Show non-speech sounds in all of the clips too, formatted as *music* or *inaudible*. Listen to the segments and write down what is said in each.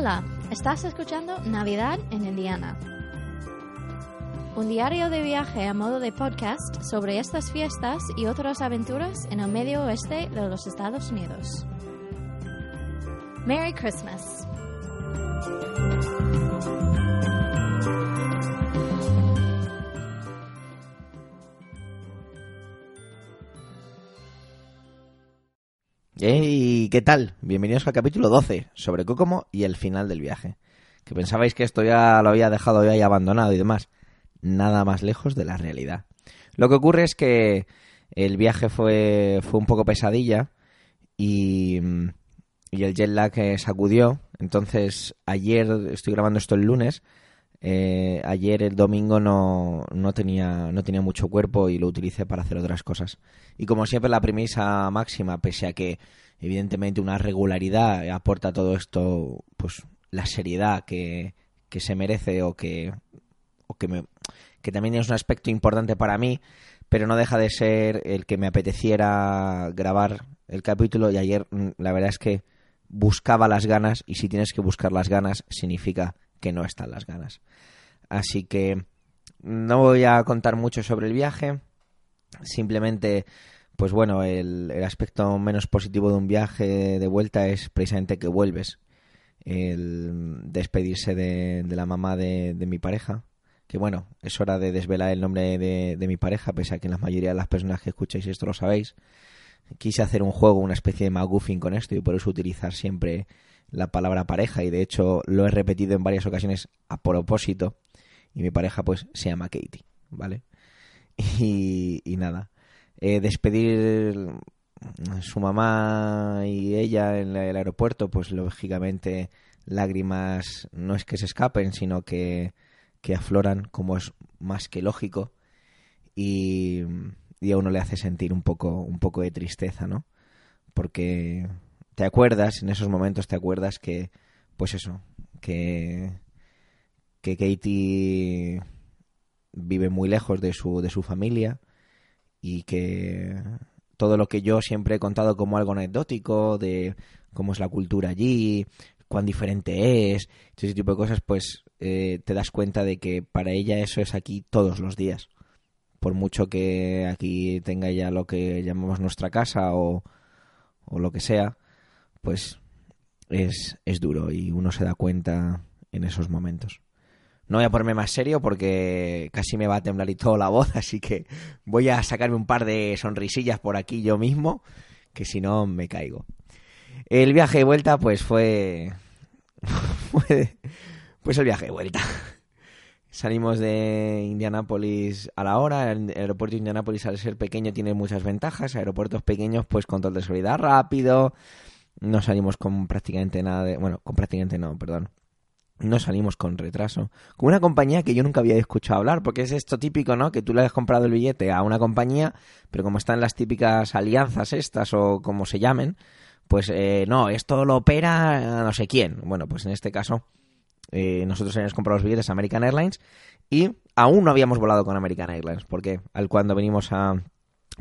Hola, estás escuchando Navidad en Indiana. Un diario de viaje a modo de podcast sobre estas fiestas y otras aventuras en el medio oeste de los Estados Unidos. Merry Christmas. Hey, ¿qué tal? Bienvenidos al capítulo 12 sobre Kokomo y el final del viaje. Que pensabais que esto ya lo había dejado ya y abandonado y demás. Nada más lejos de la realidad. Lo que ocurre es que el viaje fue, fue un poco pesadilla y, y el jet lag eh, sacudió. Entonces, ayer, estoy grabando esto el lunes, eh, ayer el domingo no, no, tenía, no tenía mucho cuerpo y lo utilicé para hacer otras cosas. Y como siempre la premisa máxima, pese a que evidentemente una regularidad aporta todo esto, pues la seriedad que, que se merece o que, o que, me, que también es un aspecto importante para mí, pero no deja de ser el que me apeteciera grabar el capítulo y ayer mm, la verdad es que buscaba las ganas y si tienes que buscar las ganas significa que no están las ganas. Así que no voy a contar mucho sobre el viaje, simplemente, pues bueno, el, aspecto menos positivo de un viaje de vuelta es precisamente que vuelves, el despedirse de, la mamá de, de, mi pareja, que bueno, es hora de desvelar el nombre de, de mi pareja, pese a que la mayoría de las personas que escucháis esto lo sabéis. Quise hacer un juego, una especie de McGuffin con esto y por eso utilizar siempre la palabra pareja y de hecho lo he repetido en varias ocasiones a propósito y mi pareja pues se llama Katie, ¿vale? Y, y nada, eh, despedir su mamá y ella en el aeropuerto pues lógicamente lágrimas no es que se escapen sino que, que afloran como es más que lógico y, y a uno le hace sentir un poco un poco de tristeza, ¿no? Porque te acuerdas, en esos momentos te acuerdas que, pues eso, que, que Katie vive muy lejos de su, de su familia y que todo lo que yo siempre he contado como algo anecdótico, de cómo es la cultura allí, cuán diferente es, ese tipo de cosas, pues eh, te das cuenta de que para ella eso es aquí todos los días. Por mucho que aquí tenga ya lo que llamamos nuestra casa o, o lo que sea, pues es, es duro y uno se da cuenta en esos momentos. No voy a ponerme más serio porque casi me va a temblar y toda la voz, *laughs* así que voy a sacarme un par de sonrisillas por aquí yo mismo, que si no me caigo. El viaje de vuelta, pues *laughs* fue. pues el viaje de vuelta. Salimos de Indianápolis a la hora. El aeropuerto de Indianápolis, al ser pequeño, tiene muchas ventajas. Aeropuertos pequeños, pues control de seguridad rápido. No salimos con prácticamente nada de. Bueno, con prácticamente no, perdón no salimos con retraso. Con una compañía que yo nunca había escuchado hablar, porque es esto típico, ¿no? Que tú le has comprado el billete a una compañía, pero como están las típicas alianzas estas o como se llamen, pues eh, no, esto lo opera no sé quién. Bueno, pues en este caso eh, nosotros habíamos comprado los billetes a American Airlines y aún no habíamos volado con American Airlines, porque al cuando venimos a...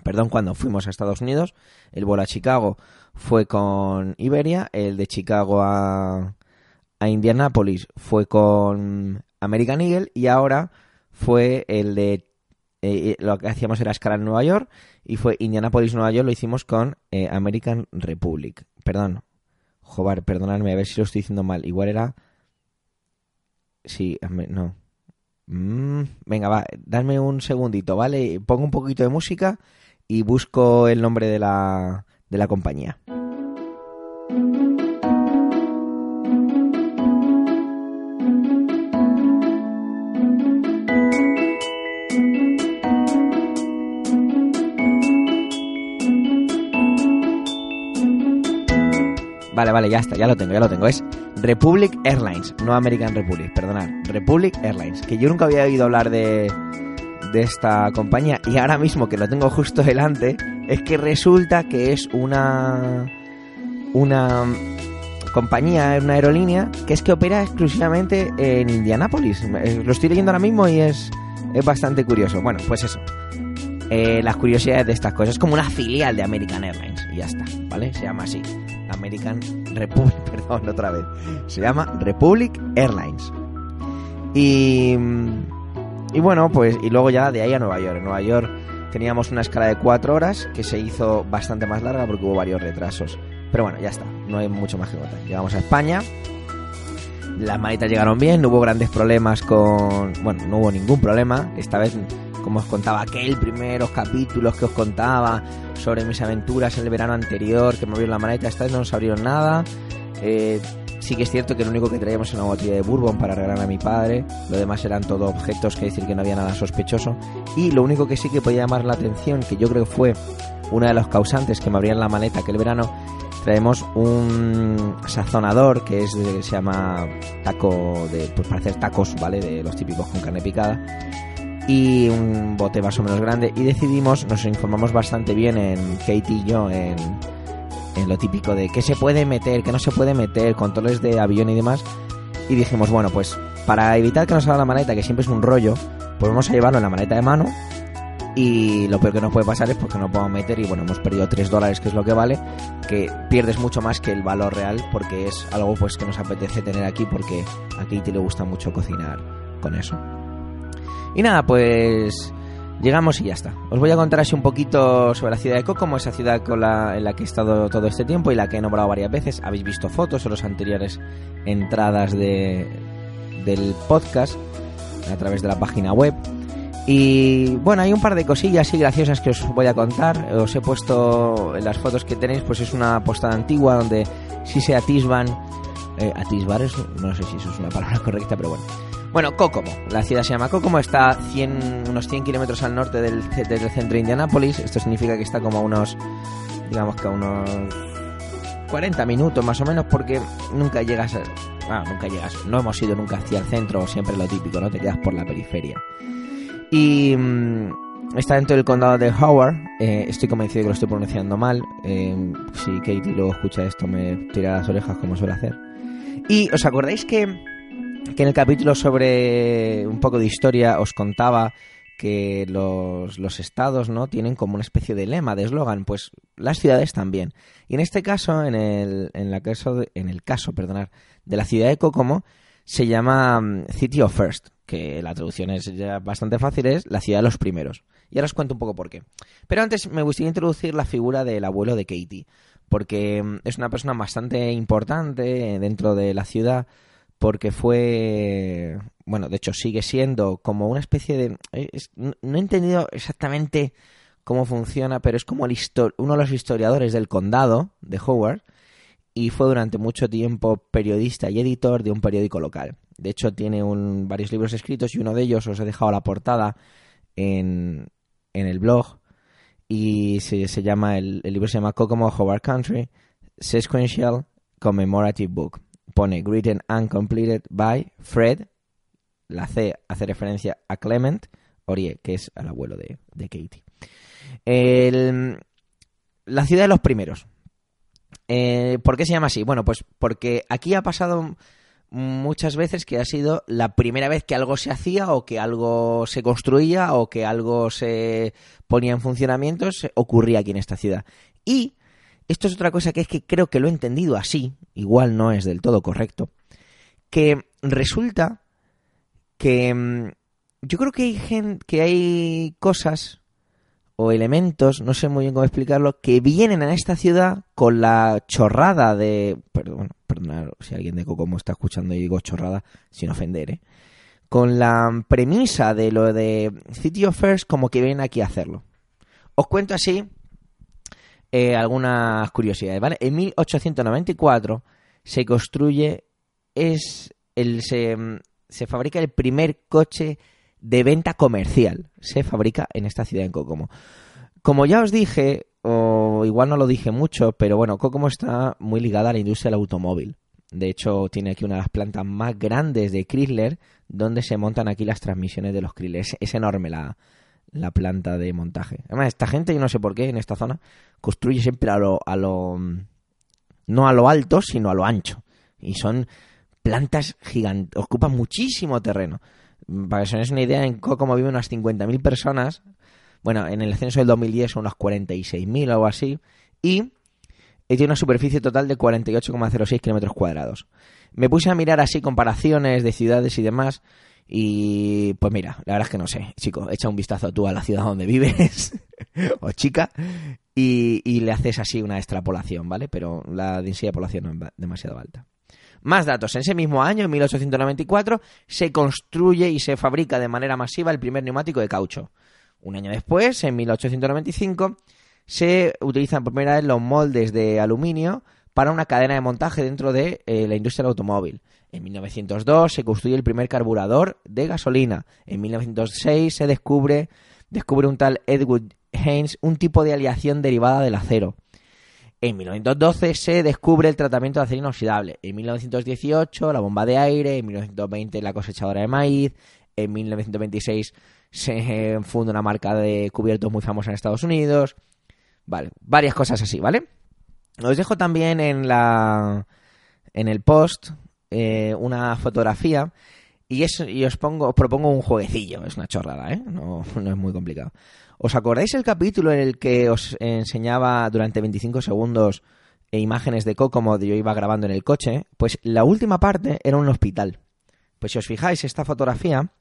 Perdón, cuando fuimos a Estados Unidos, el vuelo a Chicago fue con Iberia, el de Chicago a a Indianapolis fue con American Eagle y ahora fue el de eh, lo que hacíamos era escala en Nueva York y fue Indianapolis Nueva York lo hicimos con eh, American Republic. Perdón joder perdonadme a ver si lo estoy diciendo mal. Igual era sí no. Mm, venga va dadme un segundito vale pongo un poquito de música y busco el nombre de la de la compañía Vale, vale, ya está, ya lo tengo, ya lo tengo. Es Republic Airlines, no American Republic, perdonad. Republic Airlines, que yo nunca había oído hablar de, de esta compañía y ahora mismo que lo tengo justo delante, es que resulta que es una una compañía, una aerolínea que es que opera exclusivamente en Indianápolis. Lo estoy leyendo ahora mismo y es, es bastante curioso. Bueno, pues eso. Eh, las curiosidades de estas cosas. Es como una filial de American Airlines y ya está, ¿vale? Se llama así. American Republic, *laughs* perdón. otra vez. Se llama Republic Airlines. Y, y bueno, pues y luego ya de ahí a Nueva York. En Nueva York teníamos una escala de cuatro horas que se hizo bastante más larga porque hubo varios retrasos. Pero bueno, ya está, no hay mucho más que contar. Llegamos a España, las maletas llegaron bien, no hubo grandes problemas con... Bueno, no hubo ningún problema. Esta vez, como os contaba aquel primeros capítulos que os contaba sobre mis aventuras en el verano anterior, que me abrieron la maleta, esta vez no nos abrieron nada. Eh, sí que es cierto que lo único que traíamos era una botella de bourbon para regalar a mi padre. Lo demás eran todo objetos, que decir que no había nada sospechoso. Y lo único que sí que podía llamar la atención, que yo creo que fue una de los causantes que me abrían la maleta aquel verano, traemos un sazonador que es se llama taco de pues para hacer tacos vale de los típicos con carne picada y un bote más o menos grande y decidimos nos informamos bastante bien en Katie y yo en, lo típico de qué se puede meter qué no se puede meter controles de avión y demás y dijimos bueno pues para evitar que nos salga la maleta que siempre es un rollo pues vamos a llevarlo en la maleta de mano y lo peor que nos puede pasar es porque no podemos meter y bueno, hemos perdido 3 dólares que es lo que vale, que pierdes mucho más que el valor real porque es algo pues que nos apetece tener aquí porque a Katie le gusta mucho cocinar con eso. Y nada, pues llegamos y ya está. Os voy a contar así un poquito sobre la ciudad de Kokomo, esa ciudad con la, en la que he estado todo este tiempo y la que he nombrado varias veces. Habéis visto fotos en las anteriores entradas de, del podcast a través de la página web. Y bueno, hay un par de cosillas así graciosas que os voy a contar. Os he puesto en las fotos que tenéis, pues es una postada antigua donde sí se atisban. Eh, atisbar es, no sé si eso es una palabra *laughs* correcta, pero bueno. Bueno, Kokomo. La ciudad se llama Kokomo, está 100, unos 100 kilómetros al norte del, centro de Indianápolis. Esto significa que está como a unos, digamos que a unos 40 minutos más o menos, porque nunca llegas a. Ah, nunca llegas. No hemos ido nunca hacia el centro, siempre lo típico, ¿no? Te quedas por la periferia. Y mm, está dentro del condado de Howard. Eh, estoy convencido de que lo estoy pronunciando mal. Eh, si Katie luego escucha esto, me tira las orejas como suele hacer. Y os acordáis que, que en el capítulo sobre un poco de historia os contaba que los, los, estados no tienen como una especie de lema, de eslogan, pues las ciudades también. Y en este caso, en el, en la caso de, en el caso perdonar, de la ciudad de Kokomo, se llama mm, City of First que la traducción es ya bastante fácil, es la ciudad de los primeros. Y ahora os cuento un poco por qué. Pero antes me gustaría introducir la figura del abuelo de Katie, porque mm, es una persona bastante importante dentro de la ciudad, porque fue, bueno, de hecho sigue siendo como una especie de... no he entendido exactamente cómo funciona, pero es como uno de los historiadores del condado de Howard, y fue durante mucho tiempo periodista y editor de un periódico local. De hecho, tiene un, varios libros escritos y uno de ellos os he dejado la portada en, en el blog. Y se, llama, el, libro se llama Kokomo Hobart Country, Sequential Commemorative Book. Pone Written and Completed by Fred. La C hace referencia a Clement Orie, que es el abuelo de, de Katie. La ciudad de los primeros. Eh, ¿Por qué se llama así? Bueno, pues porque aquí ha pasado muchas veces que ha sido la primera vez que algo se hacía o que algo se construía o que algo se ponía en funcionamiento, se ocurría aquí en esta ciudad. Y esto es otra cosa que es que creo que lo he entendido así, igual no es del todo correcto, que resulta que mm, yo creo que hay, que hay cosas o elementos, no sé muy bien cómo explicarlo, que vienen a esta ciudad con la chorrada de... Perdón, perdón si alguien de Cocomo está escuchando y digo chorrada, sin ofender, ¿eh? Con la premisa de lo de City of First como que vienen aquí a hacerlo. Os cuento así eh, algunas curiosidades, ¿vale? En 1894 se construye, es el, se, se fabrica el primer coche de venta comercial. Se fabrica en esta ciudad en Kokomo. Como ya os dije, o igual no lo dije mucho, pero bueno, Kokomo está muy ligada a la industria del automóvil. De hecho, tiene aquí una de las plantas más grandes de Chrysler, donde se montan aquí las transmisiones de los Chrysler. Es, enorme la, la, planta de montaje. Además, esta gente, yo no sé por qué, en esta zona, construye siempre a lo, a lo... no a lo alto, sino a lo ancho. Y son plantas gigantes, ocupan muchísimo terreno. Para que os una idea, en Kokomo viven unas 50.000 personas. Bueno, en el censo del 2010 son unas 46.000 o algo así. Y tiene una superficie total de 48,06 kilómetros cuadrados. Me puse a mirar así comparaciones de ciudades y demás. Y pues mira, la verdad es que no sé, chico, echa un vistazo tú a la ciudad donde vives, *laughs* o chica, y, le haces así una extrapolación, ¿vale? Pero la densidad de población no es demasiado alta. Más datos. En ese mismo año, en 1894, se construye y se fabrica de manera masiva el primer neumático de caucho. Un año después, en 1895, se utilizan por primera vez los moldes de aluminio para una cadena de montaje dentro de eh, la industria del automóvil. En 1902 se construye el primer carburador de gasolina. En 1906 se descubre, descubre un tal Edward Haynes un tipo de aleación derivada del acero. En 1912 se descubre el tratamiento de acero inoxidable. En 1918 la bomba de aire. En 1920 la cosechadora de maíz. En 1926 se *laughs* funda una marca de cubiertos muy famosa en Estados Unidos. Vale, varias cosas así, ¿vale? Os dejo también en la en el post eh, una fotografía y, es, y os pongo os propongo un jueguecillo, es una chorrada, ¿eh? No, *laughs* es muy complicado. ¿Os acordáis el capítulo en el que os enseñaba durante 25 segundos imágenes de Kokomo yo iba grabando en el coche? Pues la última parte era un hospital. Pues si os fijáis, esta fotografía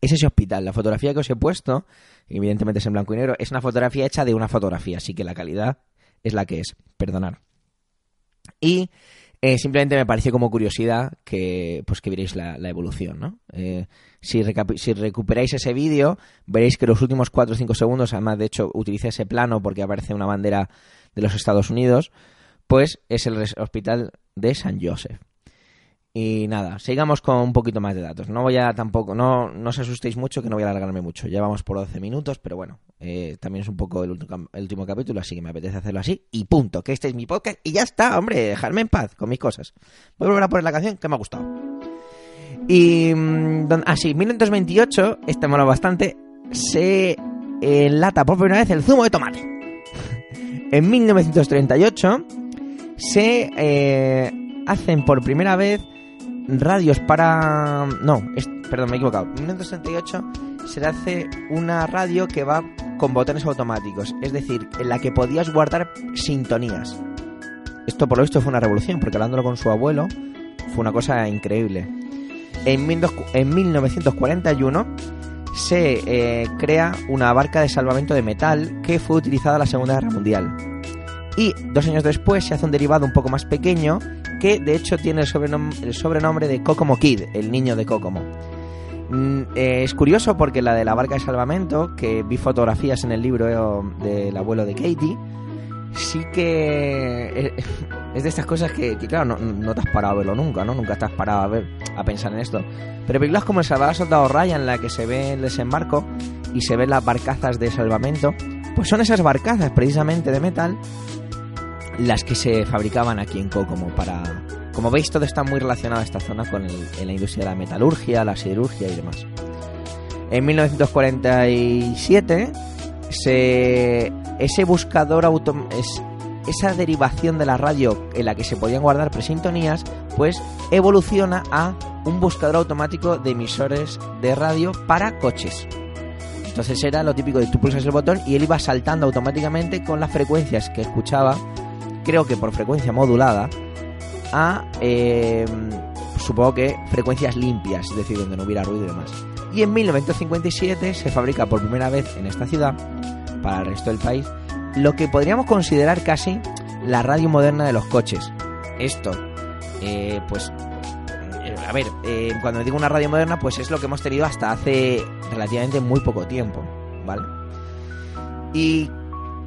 es ese hospital. La fotografía que os he puesto, evidentemente es en blanco y negro, es una fotografía hecha de una fotografía, así que la calidad es la que es. Perdonad. Y eh, simplemente me pareció como curiosidad que pues que la, evolución, ¿no? Eh, si, si, recuperáis ese vídeo, veréis que los últimos 4 o 5 segundos, además de hecho utilicé ese plano porque aparece una bandera de los Estados Unidos, pues es el hospital de San Joseph. Y nada, sigamos con un poquito más de datos. No voy a tampoco, no, no os asustéis mucho que no voy a alargarme mucho. Ya vamos por 12 minutos, pero bueno, eh, también es un poco el, último capítulo, así que me apetece hacerlo así. Y punto, que este es mi podcast y ya está, hombre, dejarme en paz con mis cosas. Voy a volver a poner la canción que me ha gustado. Y, mm, así, ah, 1928, este mola bastante, se enlata por primera vez el zumo de tomate. *laughs* en 1938 se eh, hacen por primera vez radios para... No, perdón, me he equivocado. En 1968 se hace una radio que va con botones automáticos, es decir, en la que podías guardar sintonías. Esto por lo visto fue una revolución, porque hablándolo con su abuelo fue una cosa increíble. En, 1941 se eh, crea una barca de salvamento de metal que fue utilizada en la Segunda Guerra Mundial. Y dos años después se hace un derivado un poco más pequeño que de hecho tiene el sobrenombre, de Kokomo Kid, el niño de Kokomo. Mm, eh, es curioso porque la de la barca de salvamento, que vi fotografías en el libro del abuelo de Katie, sí que eh, es de estas cosas que, claro, no, te has parado a verlo nunca, ¿no? Nunca te has parado a ver, a pensar en esto. Pero películas como El Salvador Soldado Ryan, en la que se ve el desembarco y se ven las barcazas de salvamento, pues son esas barcazas precisamente de metal las que se fabricaban aquí en Kokomo para... Como veis, todo está muy relacionado a esta zona con la industria de la metalurgia, la siderurgia y demás. En 1947, se, ese buscador auto, es, esa derivación de la radio en la que se podían guardar presintonías, pues evoluciona a un buscador automático de emisores de radio para coches. Entonces era lo típico de tú pulsas el botón y él iba saltando automáticamente con las frecuencias que escuchaba creo que por frecuencia modulada, a eh, supongo que frecuencias limpias, es decir, donde no hubiera ruido y demás. Y en 1957 se fabrica por primera vez en esta ciudad, para el resto del país, lo que podríamos considerar casi la radio moderna de los coches. Esto, eh, pues, eh, a ver, cuando digo una radio moderna, pues es lo que hemos tenido hasta hace relativamente muy poco tiempo, ¿vale? Y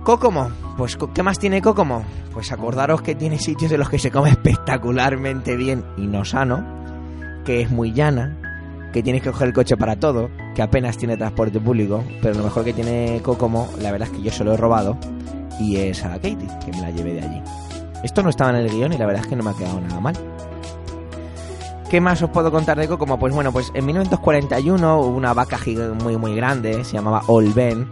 Kokomo, pues ¿qué más tiene Kokomo? Pues acordaros que tiene sitios en los que se come espectacularmente bien y no sano, que es muy llana, que tienes que coger el coche para todo, que apenas tiene transporte público, pero lo mejor que tiene Kokomo, la verdad es que yo se lo he robado, y es a Katie, que me la llevé de allí. Esto no estaba en el guion y la verdad es que no me ha quedado nada mal. ¿Qué más os puedo contar de Kokomo? Pues bueno, pues en 1941 hubo una vaca muy muy grande, se llamaba Olben,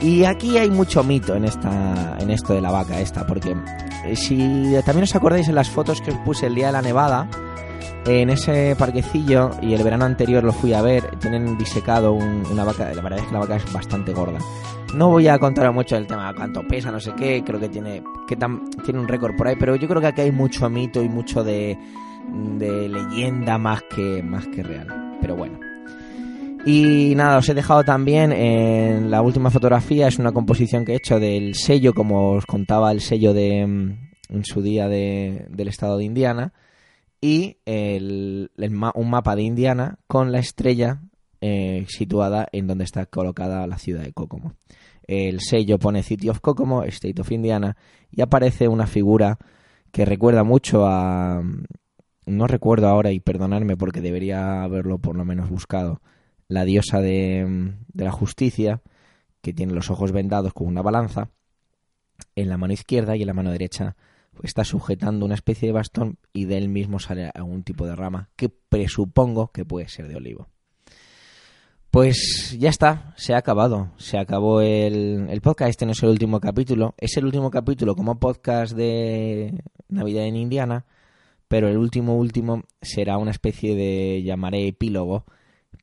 y aquí hay mucho mito en esta en esto de la vaca esta, porque eh, si también os acordáis en las fotos que os puse el día de la nevada, En ese parquecillo, y el verano anterior lo fui a ver, tienen disecado una vaca, la verdad es que la vaca es bastante gorda. No voy a contar mucho del tema, cuánto pesa, no sé qué, creo que tiene, que tiene un récord por ahí, pero yo creo que aquí hay mucho mito y mucho de, de leyenda más que, más que real. Pero bueno. Y nada, os he dejado también en la última fotografía, es una composición que he hecho del sello, como os contaba, el sello de en su día de, del estado de Indiana, y un mapa de Indiana con la estrella eh, situada en donde está colocada la ciudad de Kokomo. El sello pone City of Kokomo, State of Indiana, y aparece una figura que recuerda mucho a... No recuerdo ahora y perdonarme porque debería haberlo por lo menos buscado la diosa de, la justicia, que tiene los ojos vendados con una balanza, en la mano izquierda y en la mano derecha está sujetando una especie de bastón y de él mismo sale algún tipo de rama que presupongo que puede ser de olivo. Pues ya está, se ha acabado, se acabó el, el, podcast, este no es el último capítulo, es el último capítulo como podcast de Navidad en Indiana, pero el último último será una especie de, llamaré epílogo,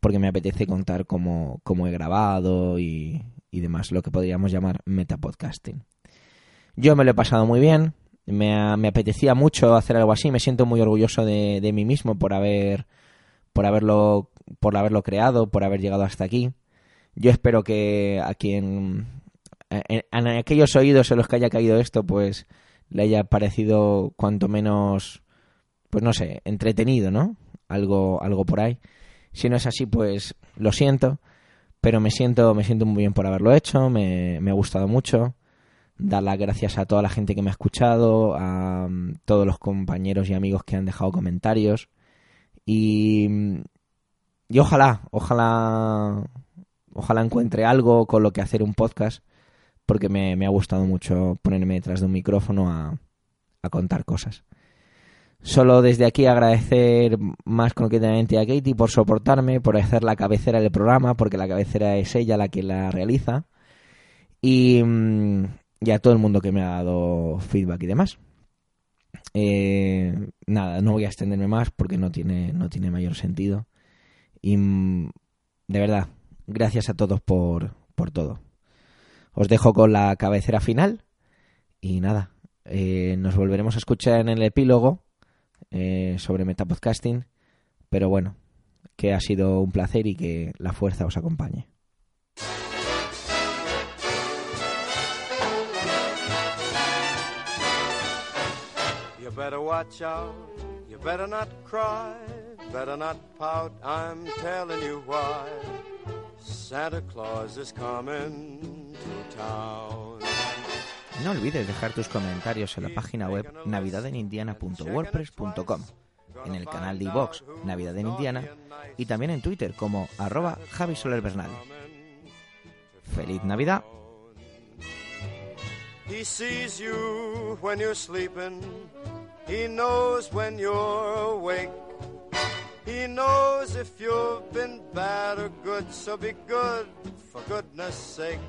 porque me apetece contar cómo, cómo he grabado y, y, demás, lo que podríamos llamar metapodcasting. Yo me lo he pasado muy bien, me, me, apetecía mucho hacer algo así, me siento muy orgulloso de, de, mí mismo por haber por haberlo por haberlo creado, por haber llegado hasta aquí. Yo espero que a quien en, aquellos oídos en los que haya caído esto, pues le haya parecido cuanto menos pues no sé, entretenido, ¿no? Algo algo por ahí. Si no es así, pues lo siento, pero me siento, me siento muy bien por haberlo hecho, me, ha gustado mucho. Dar las gracias a toda la gente que me ha escuchado, a mm, todos los compañeros y amigos que han dejado comentarios. Y, y ojalá, ojalá, ojalá encuentre algo con lo que hacer un podcast, porque me, me ha gustado mucho ponerme detrás de un micrófono a, a contar cosas. Solo desde aquí agradecer más concretamente a Katie por soportarme, por hacer la cabecera del programa, porque la cabecera es ella la que la realiza. Y, mm, a todo el mundo que me ha dado feedback y demás. Eh, nada, no voy a extenderme más porque no tiene, no tiene mayor sentido. Y mm, de verdad, gracias a todos por, por todo. Os dejo con la cabecera final y nada, eh, nos volveremos a escuchar en el epílogo eh, sobre Metapodcasting. Pero bueno, que ha sido un placer y que la fuerza os acompañe. You better watch out, you better not cry, better not pout, I'm telling you why. Santa Claus is coming to town. No olvides dejar tus comentarios en la página web navidadenindiana.wordpress.com, en el canal de iVox Navidad en Indiana y también en Twitter como arroba Javi. ¡Feliz Navidad! He knows if you've been bad or good, so be good for goodness sake.